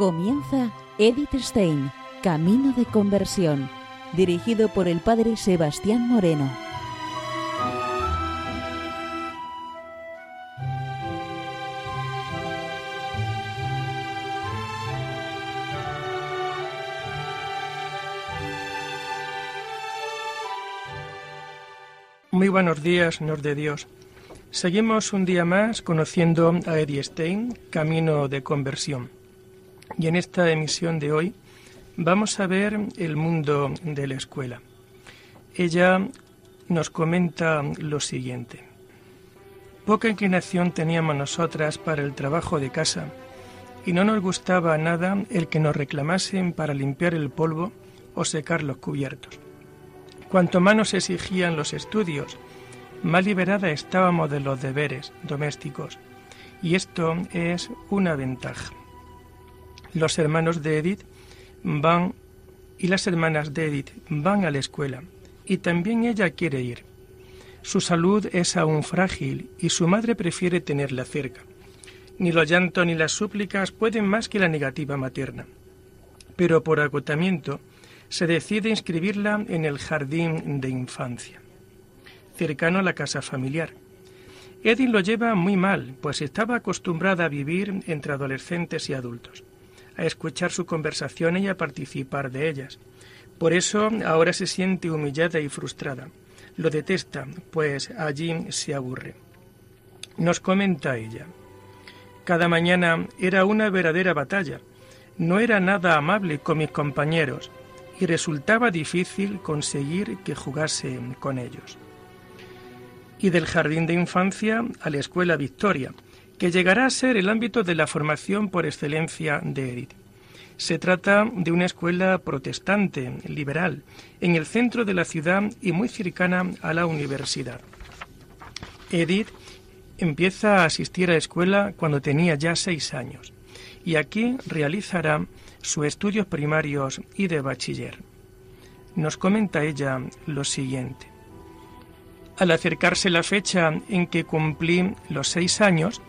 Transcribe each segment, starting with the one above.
Comienza Edith Stein, Camino de Conversión, dirigido por el padre Sebastián Moreno. Muy buenos días, señor de Dios. Seguimos un día más conociendo a Edith Stein, Camino de Conversión. Y en esta emisión de hoy vamos a ver el mundo de la escuela. Ella nos comenta lo siguiente. Poca inclinación teníamos nosotras para el trabajo de casa y no nos gustaba nada el que nos reclamasen para limpiar el polvo o secar los cubiertos. Cuanto más nos exigían los estudios, más liberada estábamos de los deberes domésticos, y esto es una ventaja. Los hermanos de Edith van y las hermanas de Edith van a la escuela, y también ella quiere ir. Su salud es aún frágil y su madre prefiere tenerla cerca. Ni los llantos ni las súplicas pueden más que la negativa materna. Pero por agotamiento, se decide inscribirla en el jardín de infancia, cercano a la casa familiar. Edith lo lleva muy mal, pues estaba acostumbrada a vivir entre adolescentes y adultos, a escuchar su conversación y a participar de ellas. Por eso ahora se siente humillada y frustrada. Lo detesta, pues allí se aburre. Nos comenta ella. Cada mañana era una verdadera batalla. No era nada amable con mis compañeros y resultaba difícil conseguir que jugase con ellos. Y del jardín de infancia a la escuela Victoria, que llegará a ser el ámbito de la formación por excelencia de Edith. Se trata de una escuela protestante, liberal, en el centro de la ciudad y muy cercana a la universidad. Edith empieza a asistir a la escuela cuando tenía ya seis años y aquí realizará sus estudios primarios y de bachiller. Nos comenta ella lo siguiente. Al acercarse la fecha en que cumplí los seis años,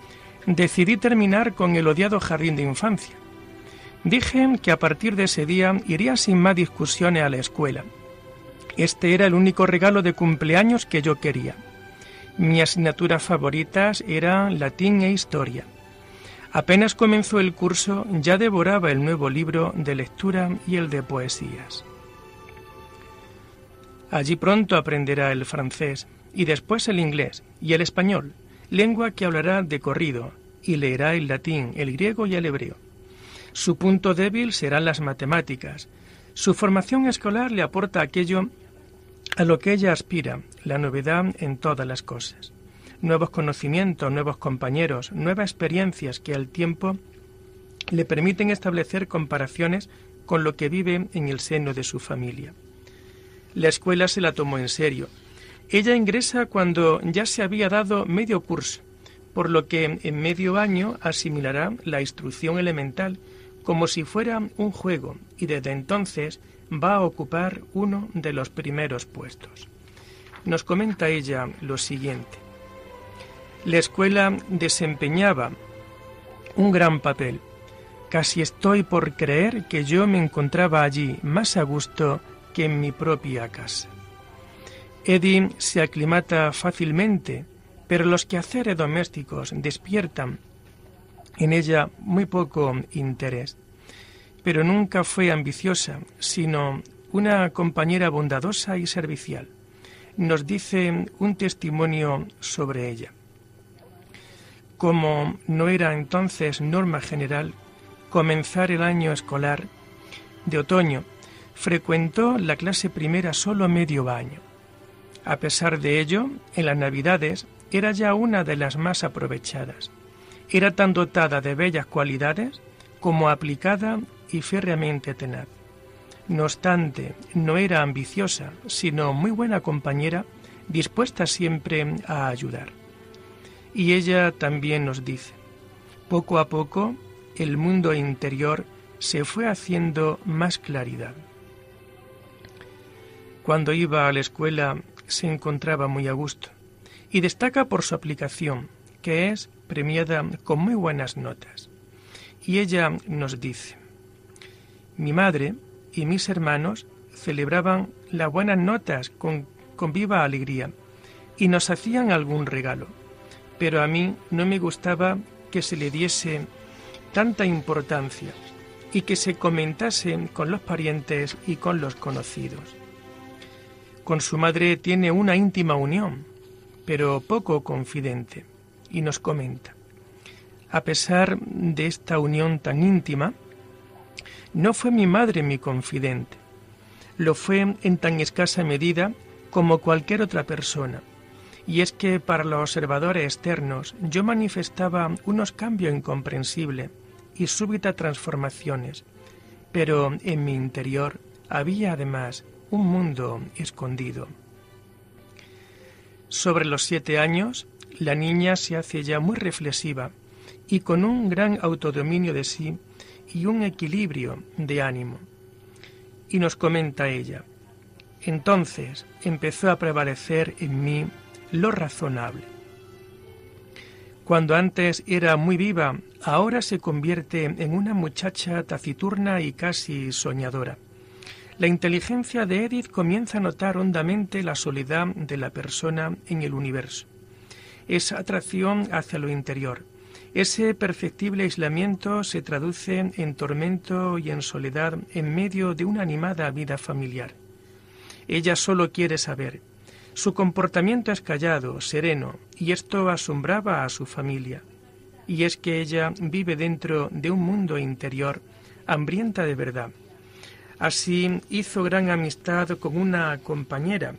decidí terminar con el odiado jardín de infancia. Dije que a partir de ese día iría sin más discusiones a la escuela. Este era el único regalo de cumpleaños que yo quería. Mis asignaturas favoritas eran latín e historia. Apenas comenzó el curso, ya devoraba el nuevo libro de lectura y el de poesías. Allí pronto aprenderá el francés y después el inglés y el español, lengua que hablará de corrido, y leerá el latín, el griego y el hebreo. Su punto débil serán las matemáticas. Su formación escolar le aporta aquello a lo que ella aspira, la novedad en todas las cosas nuevos conocimientos, nuevos compañeros, nuevas experiencias que al tiempo le permiten establecer comparaciones con lo que vive en el seno de su familia. La escuela se la tomó en serio. Ella ingresa cuando ya se había dado medio curso, por lo que en medio año asimilará la instrucción elemental como si fuera un juego y desde entonces va a ocupar uno de los primeros puestos. Nos comenta ella lo siguiente. La escuela desempeñaba un gran papel. Casi estoy por creer que yo me encontraba allí más a gusto que en mi propia casa. Eddie se aclimata fácilmente, pero los quehaceres domésticos despiertan en ella muy poco interés. Pero nunca fue ambiciosa, sino una compañera bondadosa y servicial. Nos dice un testimonio sobre ella. Como no era entonces norma general comenzar el año escolar de otoño, frecuentó la clase primera solo medio año. A pesar de ello, en las Navidades era ya una de las más aprovechadas. Era tan dotada de bellas cualidades como aplicada y férreamente tenaz. No obstante, no era ambiciosa, sino muy buena compañera, dispuesta siempre a ayudar. Y ella también nos dice, poco a poco el mundo interior se fue haciendo más claridad. Cuando iba a la escuela se encontraba muy a gusto y destaca por su aplicación, que es premiada con muy buenas notas. Y ella nos dice, Mi madre y mis hermanos celebraban las buenas notas con, con viva alegría y nos hacían algún regalo, pero a mí no me gustaba que se le diese tanta importancia y que se comentase con los parientes y con los conocidos. Con su madre tiene una íntima unión, pero poco confidente, y nos comenta. A pesar de esta unión tan íntima, no fue mi madre mi confidente, lo fue en tan escasa medida como cualquier otra persona, y es que para los observadores externos yo manifestaba unos cambios incomprensibles y súbitas transformaciones, pero en mi interior había además un mundo escondido. Sobre los siete años, la niña se hace ya muy reflexiva y con un gran autodominio de sí y un equilibrio de ánimo. Y nos comenta ella, entonces empezó a prevalecer en mí lo razonable. Cuando antes era muy viva, ahora se convierte en una muchacha taciturna y casi soñadora. La inteligencia de Edith comienza a notar hondamente la soledad de la persona en el universo. Esa atracción hacia lo interior, ese perceptible aislamiento se traduce en tormento y en soledad en medio de una animada vida familiar. Ella solo quiere saber. Su comportamiento es callado, sereno, y esto asombraba a su familia. Y es que ella vive dentro de un mundo interior hambrienta de verdad, Así hizo gran amistad con una compañera,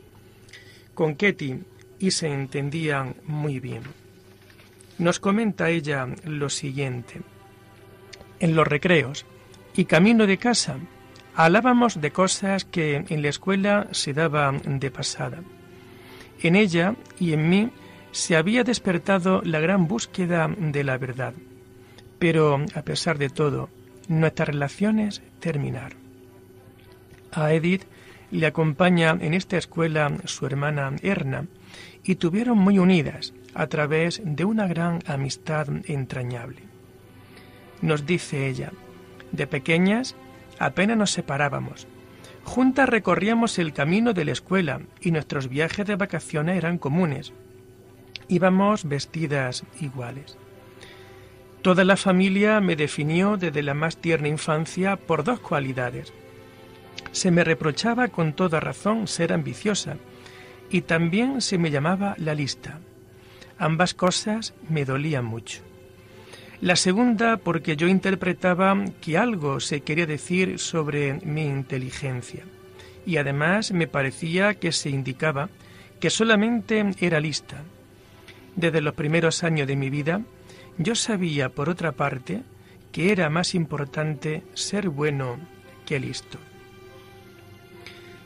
con Ketty, y se entendían muy bien. Nos comenta ella lo siguiente. En los recreos y camino de casa hablábamos de cosas que en la escuela se daban de pasada. En ella y en mí se había despertado la gran búsqueda de la verdad. Pero, a pesar de todo, nuestras relaciones terminaron. A Edith le acompaña en esta escuela su hermana Erna y tuvieron muy unidas a través de una gran amistad entrañable. Nos dice ella, de pequeñas apenas nos separábamos. Juntas recorríamos el camino de la escuela y nuestros viajes de vacaciones eran comunes. Íbamos vestidas iguales. Toda la familia me definió desde la más tierna infancia por dos cualidades, se me reprochaba con toda razón ser ambiciosa y también se me llamaba la lista. Ambas cosas me dolían mucho. La segunda porque yo interpretaba que algo se quería decir sobre mi inteligencia y además me parecía que se indicaba que solamente era lista. Desde los primeros años de mi vida yo sabía, por otra parte, que era más importante ser bueno que listo.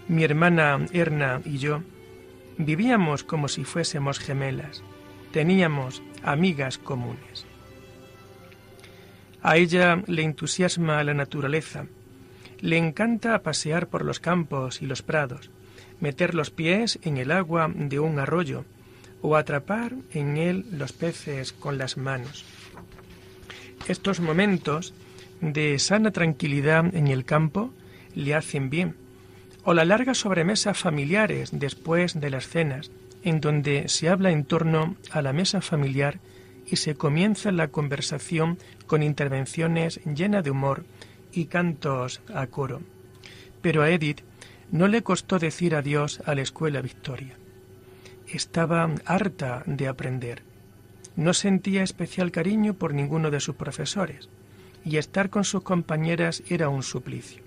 Mi hermana Erna y yo vivíamos como si fuésemos gemelas. Teníamos amigas comunes. A ella le entusiasma la naturaleza. Le encanta pasear por los campos y los prados, meter los pies en el agua de un arroyo o atrapar en él los peces con las manos. Estos momentos de sana tranquilidad en el campo le hacen bien o la larga sobremesa familiares después de las cenas, en donde se habla en torno a la mesa familiar y se comienza la conversación con intervenciones llenas de humor y cantos a coro. Pero a Edith no le costó decir adiós a la escuela Victoria. Estaba harta de aprender. No sentía especial cariño por ninguno de sus profesores, y estar con sus compañeras era un suplicio.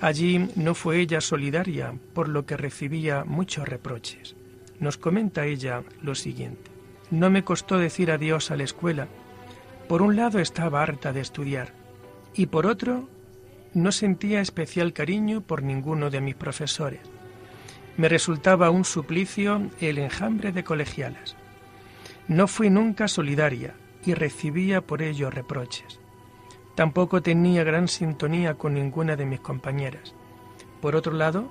Allí no fue ella solidaria, por lo que recibía muchos reproches. Nos comenta ella lo siguiente. No me costó decir adiós a la escuela. Por un lado estaba harta de estudiar y por otro no sentía especial cariño por ninguno de mis profesores. Me resultaba un suplicio el enjambre de colegialas. No fui nunca solidaria y recibía por ello reproches. Tampoco tenía gran sintonía con ninguna de mis compañeras. Por otro lado,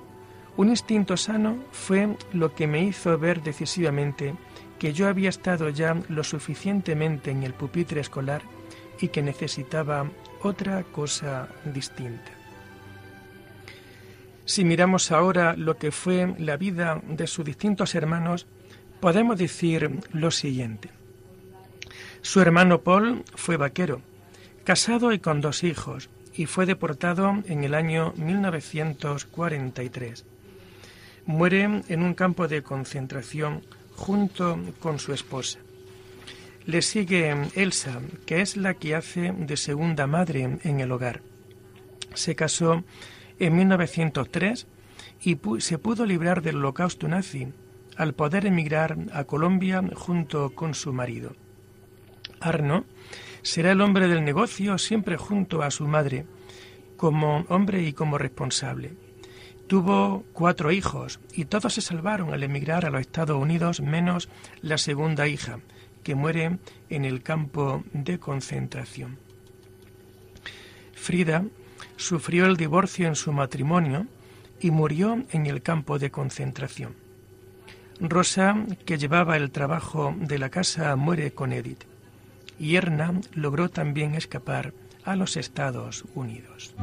un instinto sano fue lo que me hizo ver decisivamente que yo había estado ya lo suficientemente en el pupitre escolar y que necesitaba otra cosa distinta. Si miramos ahora lo que fue la vida de sus distintos hermanos, podemos decir lo siguiente. Su hermano Paul fue vaquero, casado y con dos hijos, y fue deportado en el año 1943. Muere en un campo de concentración junto con su esposa. Le sigue Elsa, que es la que hace de segunda madre en el hogar. Se casó en 1903 y se pudo librar del holocausto nazi al poder emigrar a Colombia junto con su marido. Arno será el hombre del negocio siempre junto a su madre, como hombre y como responsable. Tuvo cuatro hijos y todos se salvaron al emigrar a los Estados Unidos menos la segunda hija, que muere en el campo de concentración. Frida sufrió el divorcio en su matrimonio y murió en el campo de concentración. Rosa, que llevaba el trabajo de la casa, muere con Edith. Y logró también escapar a los Estados Unidos.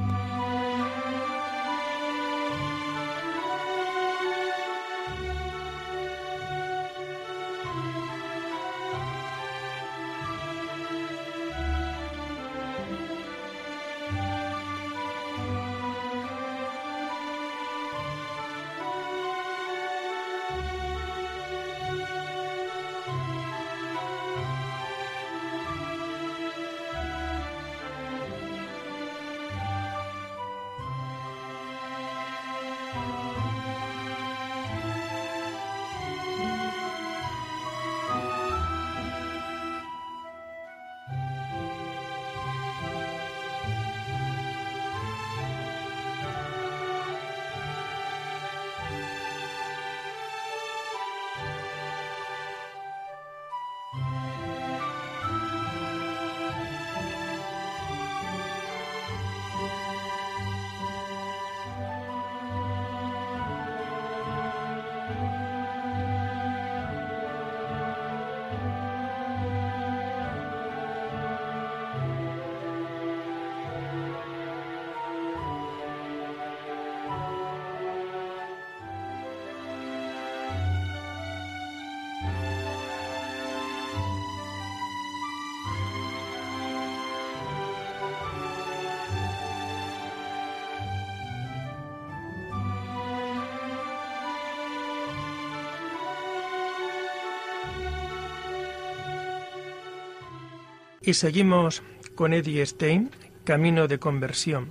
Y seguimos con Eddie Stein, Camino de Conversión,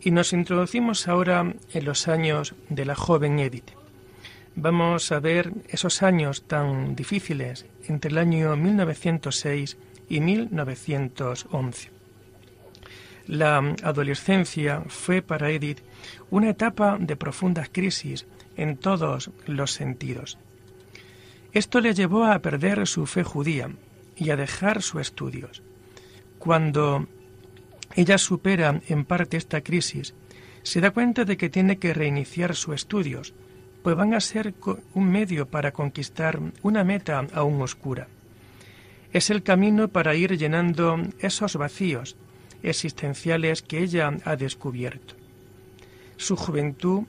y nos introducimos ahora en los años de la joven Edith. Vamos a ver esos años tan difíciles entre el año 1906 y 1911. La adolescencia fue para Edith una etapa de profundas crisis en todos los sentidos. Esto le llevó a perder su fe judía y a dejar sus estudios. Cuando ella supera en parte esta crisis, se da cuenta de que tiene que reiniciar sus estudios, pues van a ser un medio para conquistar una meta aún oscura. Es el camino para ir llenando esos vacíos existenciales que ella ha descubierto. Su juventud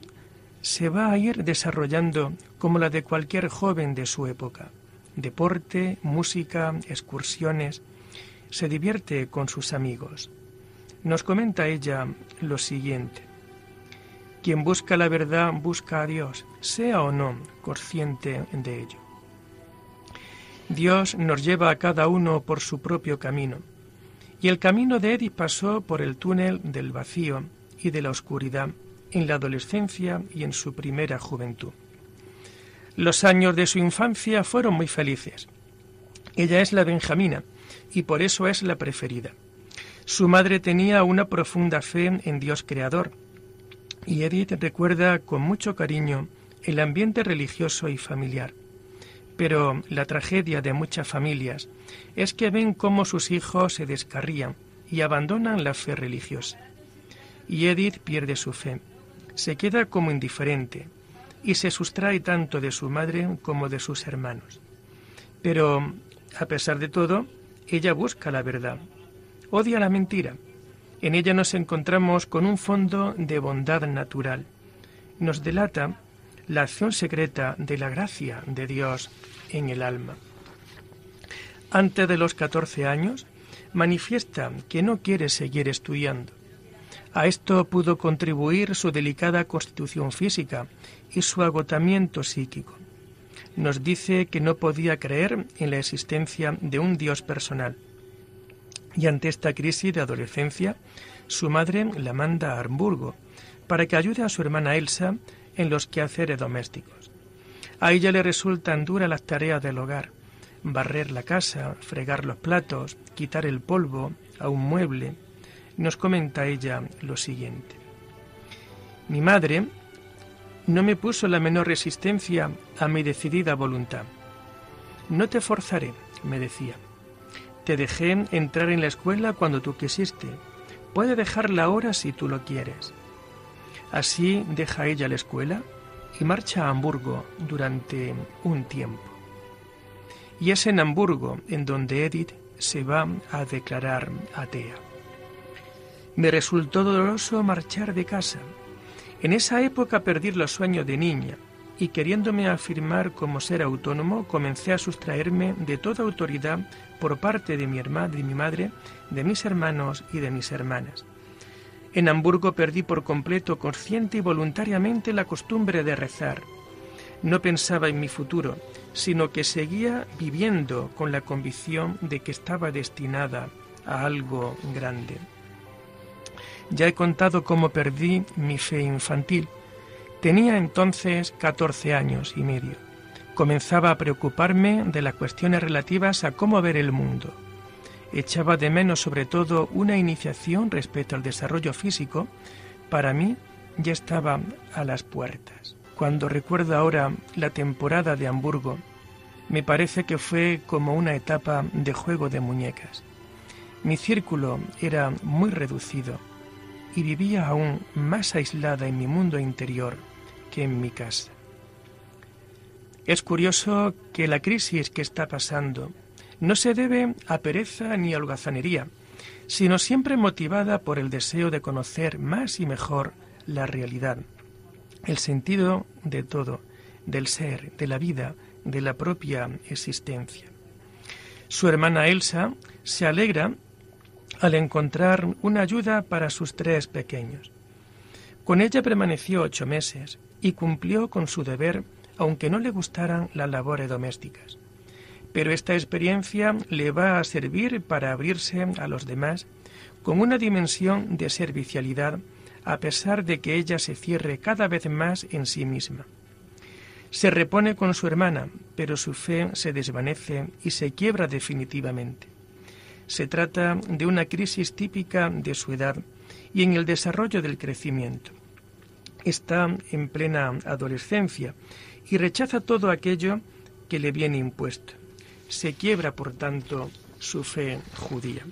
se va a ir desarrollando como la de cualquier joven de su época deporte, música, excursiones. Se divierte con sus amigos. Nos comenta ella lo siguiente. Quien busca la verdad busca a Dios, sea o no consciente de ello. Dios nos lleva a cada uno por su propio camino, y el camino de Edith pasó por el túnel del vacío y de la oscuridad en la adolescencia y en su primera juventud. Los años de su infancia fueron muy felices. Ella es la Benjamina y por eso es la preferida. Su madre tenía una profunda fe en Dios Creador y Edith recuerda con mucho cariño el ambiente religioso y familiar. Pero la tragedia de muchas familias es que ven cómo sus hijos se descarrían y abandonan la fe religiosa. Y Edith pierde su fe, se queda como indiferente, y se sustrae tanto de su madre como de sus hermanos. Pero, a pesar de todo, ella busca la verdad, odia la mentira. En ella nos encontramos con un fondo de bondad natural. nos delata la acción secreta de la gracia de Dios en el alma. Antes de los 14 años, manifiesta que no quiere seguir estudiando. A esto pudo contribuir su delicada constitución física y su agotamiento psíquico. Nos dice que no podía creer en la existencia de un Dios personal. Y ante esta crisis de adolescencia, su madre la manda a Hamburgo para que ayude a su hermana Elsa en los quehaceres domésticos. A ella le resultan duras las tareas del hogar, barrer la casa, fregar los platos, quitar el polvo a un mueble. Nos comenta ella lo siguiente. Mi madre no me puso la menor resistencia a mi decidida voluntad. No te forzaré, me decía. Te dejé entrar en la escuela cuando tú quisiste. Puede dejarla ahora si tú lo quieres. Así deja ella la escuela y marcha a Hamburgo durante un tiempo. Y es en Hamburgo en donde Edith se va a declarar atea. Me resultó doloroso marchar de casa. En esa época perdí los sueños de niña y queriéndome afirmar como ser autónomo, comencé a sustraerme de toda autoridad por parte de mi hermana, de mi madre, de mis hermanos y de mis hermanas. En Hamburgo perdí por completo, consciente y voluntariamente, la costumbre de rezar. No pensaba en mi futuro, sino que seguía viviendo con la convicción de que estaba destinada a algo grande. Ya he contado cómo perdí mi fe infantil. Tenía entonces 14 años y medio. Comenzaba a preocuparme de las cuestiones relativas a cómo ver el mundo echaba de menos sobre todo una iniciación respecto al desarrollo físico, para mí ya estaba a las puertas. Cuando recuerdo ahora la temporada de Hamburgo, me parece que fue como una etapa de juego de muñecas. Mi círculo era muy reducido y vivía aún más aislada en mi mundo interior que en mi casa. Es curioso que la crisis que está pasando no se debe a pereza ni a holgazanería, sino siempre motivada por el deseo de conocer más y mejor la realidad, el sentido de todo, del ser, de la vida, de la propia existencia. Su hermana Elsa se alegra al encontrar una ayuda para sus tres pequeños. Con ella permaneció ocho meses y cumplió con su deber aunque no le gustaran las labores domésticas pero esta experiencia le va a servir para abrirse a los demás con una dimensión de servicialidad a pesar de que ella se cierre cada vez más en sí misma. Se repone con su hermana, pero su fe se desvanece y se quiebra definitivamente. Se trata de una crisis típica de su edad y en el desarrollo del crecimiento. Está en plena adolescencia y rechaza todo aquello que le viene impuesto. Se quiebra, por tanto, su fe judía.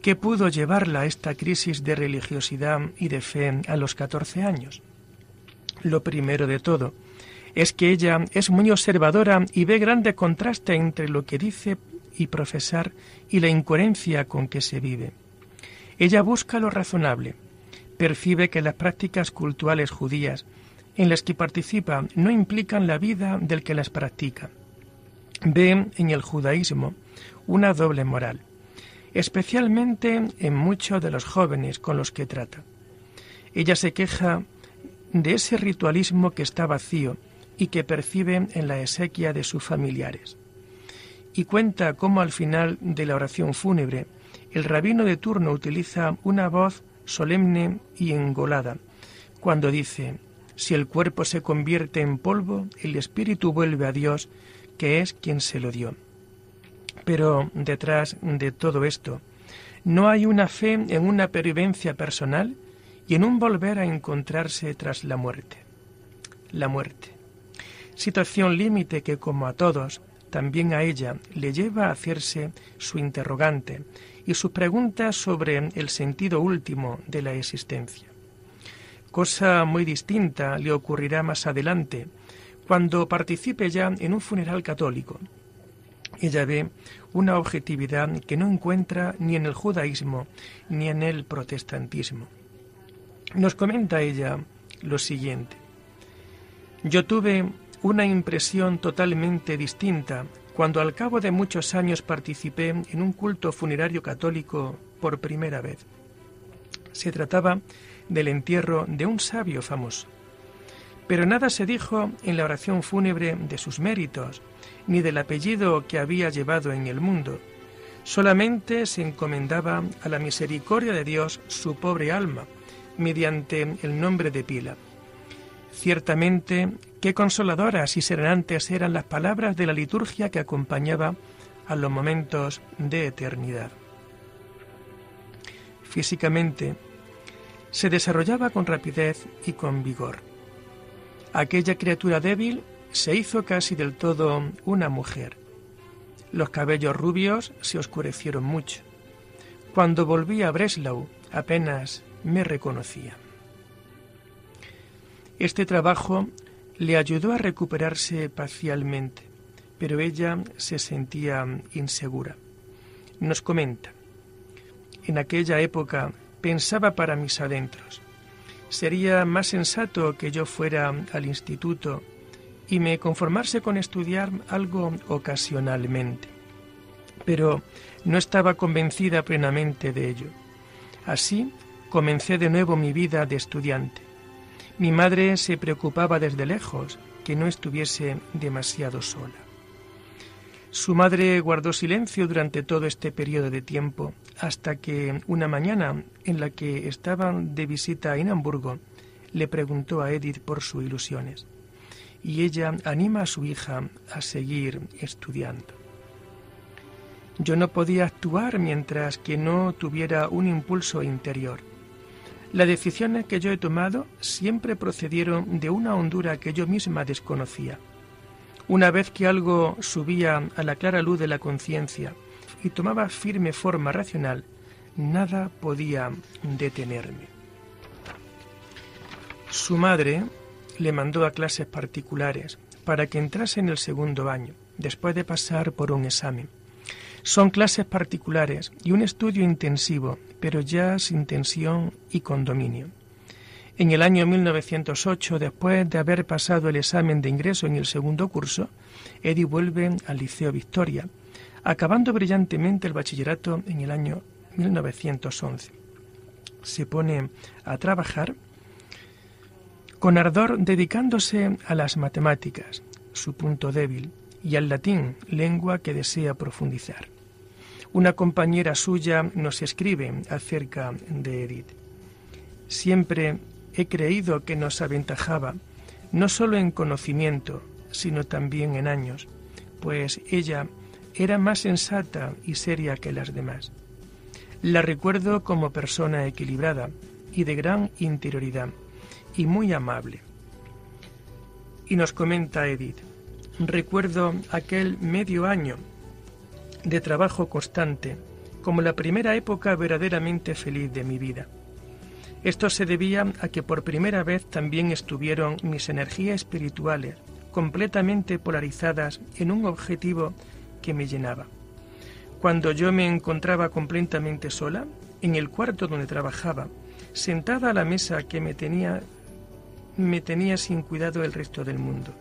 ¿Qué pudo llevarla a esta crisis de religiosidad y de fe a los 14 años? Lo primero de todo es que ella es muy observadora y ve grande contraste entre lo que dice y profesar y la incoherencia con que se vive. Ella busca lo razonable, percibe que las prácticas culturales judías en las que participa no implican la vida del que las practica ve en el judaísmo una doble moral, especialmente en muchos de los jóvenes con los que trata. Ella se queja de ese ritualismo que está vacío y que percibe en la exequia de sus familiares. Y cuenta cómo al final de la oración fúnebre el rabino de turno utiliza una voz solemne y engolada cuando dice, si el cuerpo se convierte en polvo, el espíritu vuelve a Dios que es quien se lo dio. Pero detrás de todo esto, ¿no hay una fe en una pervivencia personal y en un volver a encontrarse tras la muerte? La muerte. Situación límite que, como a todos, también a ella le lleva a hacerse su interrogante y sus preguntas sobre el sentido último de la existencia. Cosa muy distinta le ocurrirá más adelante, cuando participe ya en un funeral católico. Ella ve una objetividad que no encuentra ni en el judaísmo ni en el protestantismo. Nos comenta ella lo siguiente. Yo tuve una impresión totalmente distinta cuando al cabo de muchos años participé en un culto funerario católico por primera vez. Se trataba del entierro de un sabio famoso. Pero nada se dijo en la oración fúnebre de sus méritos, ni del apellido que había llevado en el mundo. Solamente se encomendaba a la misericordia de Dios su pobre alma, mediante el nombre de Pila. Ciertamente, qué consoladoras y serenantes eran las palabras de la liturgia que acompañaba a los momentos de eternidad. Físicamente, se desarrollaba con rapidez y con vigor. Aquella criatura débil se hizo casi del todo una mujer. Los cabellos rubios se oscurecieron mucho. Cuando volví a Breslau apenas me reconocía. Este trabajo le ayudó a recuperarse parcialmente, pero ella se sentía insegura. Nos comenta, en aquella época pensaba para mis adentros, sería más sensato que yo fuera al instituto y me conformase con estudiar algo ocasionalmente. Pero no estaba convencida plenamente de ello. Así comencé de nuevo mi vida de estudiante. Mi madre se preocupaba desde lejos que no estuviese demasiado sola. Su madre guardó silencio durante todo este periodo de tiempo, hasta que una mañana en la que estaban de visita en Hamburgo, le preguntó a Edith por sus ilusiones. Y ella anima a su hija a seguir estudiando. Yo no podía actuar mientras que no tuviera un impulso interior. Las decisiones que yo he tomado siempre procedieron de una hondura que yo misma desconocía. Una vez que algo subía a la clara luz de la conciencia y tomaba firme forma racional, nada podía detenerme. Su madre le mandó a clases particulares para que entrase en el segundo año, después de pasar por un examen. Son clases particulares y un estudio intensivo, pero ya sin tensión y con dominio. En el año 1908, después de haber pasado el examen de ingreso en el segundo curso, Eddie vuelve al Liceo Victoria, acabando brillantemente el bachillerato en el año 1911. Se pone a trabajar con ardor dedicándose a las matemáticas, su punto débil, y al latín, lengua que desea profundizar. Una compañera suya nos escribe acerca de Edith. Siempre he creído que nos aventajaba, no solo en conocimiento, sino también en años, pues ella era más sensata y seria que las demás. La recuerdo como persona equilibrada y de gran interioridad, y muy amable. Y nos comenta Edith, recuerdo aquel medio año de trabajo constante como la primera época verdaderamente feliz de mi vida. Esto se debía a que por primera vez también estuvieron mis energías espirituales completamente polarizadas en un objetivo que me llenaba. Cuando yo me encontraba completamente sola, en el cuarto donde trabajaba, sentada a la mesa que me tenía, me tenía sin cuidado el resto del mundo.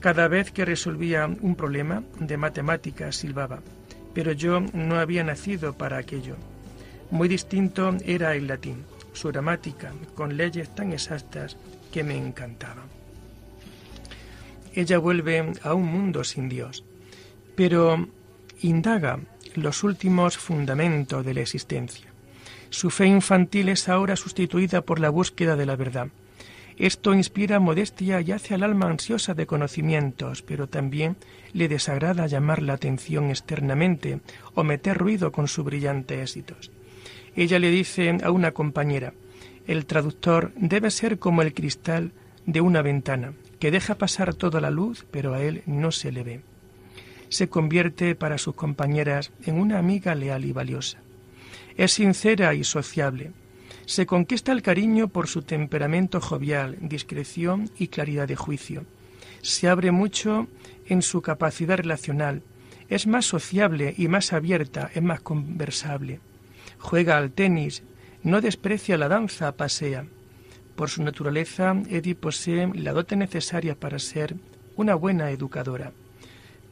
Cada vez que resolvía un problema de matemáticas silbaba, pero yo no había nacido para aquello. Muy distinto era el latín su gramática, con leyes tan exactas que me encantaban. Ella vuelve a un mundo sin Dios, pero indaga los últimos fundamentos de la existencia. Su fe infantil es ahora sustituida por la búsqueda de la verdad. Esto inspira modestia y hace al alma ansiosa de conocimientos, pero también le desagrada llamar la atención externamente o meter ruido con sus brillantes éxitos. Ella le dice a una compañera, el traductor debe ser como el cristal de una ventana, que deja pasar toda la luz, pero a él no se le ve. Se convierte para sus compañeras en una amiga leal y valiosa. Es sincera y sociable. Se conquista el cariño por su temperamento jovial, discreción y claridad de juicio. Se abre mucho en su capacidad relacional. Es más sociable y más abierta, es más conversable juega al tenis, no desprecia la danza, pasea. Por su naturaleza, Eddie posee la dote necesaria para ser una buena educadora.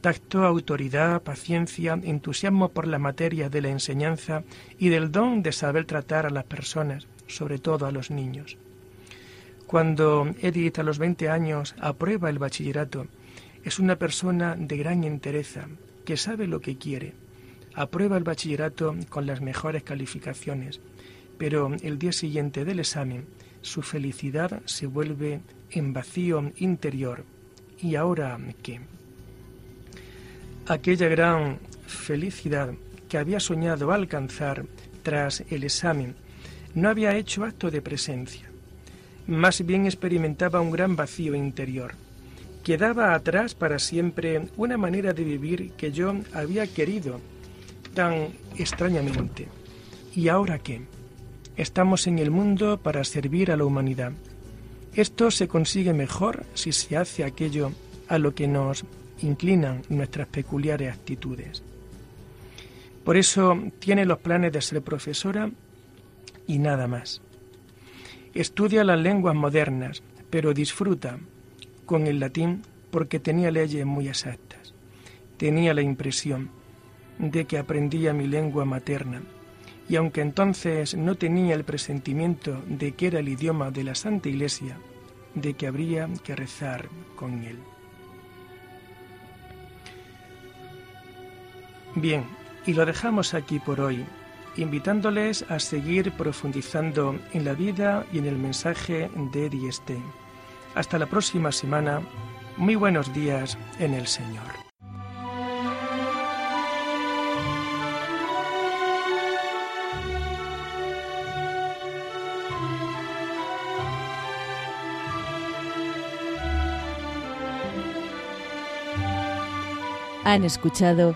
Tacto, autoridad, paciencia, entusiasmo por la materia de la enseñanza y del don de saber tratar a las personas, sobre todo a los niños. Cuando Edith a los 20 años aprueba el bachillerato, es una persona de gran entereza, que sabe lo que quiere. Aprueba el bachillerato con las mejores calificaciones, pero el día siguiente del examen su felicidad se vuelve en vacío interior. ¿Y ahora qué? Aquella gran felicidad que había soñado alcanzar tras el examen no había hecho acto de presencia. Más bien experimentaba un gran vacío interior. Quedaba atrás para siempre una manera de vivir que yo había querido tan extrañamente. ¿Y ahora qué? Estamos en el mundo para servir a la humanidad. Esto se consigue mejor si se hace aquello a lo que nos inclinan nuestras peculiares actitudes. Por eso tiene los planes de ser profesora y nada más. Estudia las lenguas modernas, pero disfruta con el latín porque tenía leyes muy exactas. Tenía la impresión de que aprendía mi lengua materna y aunque entonces no tenía el presentimiento de que era el idioma de la Santa Iglesia, de que habría que rezar con él. Bien, y lo dejamos aquí por hoy, invitándoles a seguir profundizando en la vida y en el mensaje de Eddie Stein. Hasta la próxima semana. Muy buenos días en el Señor. Han escuchado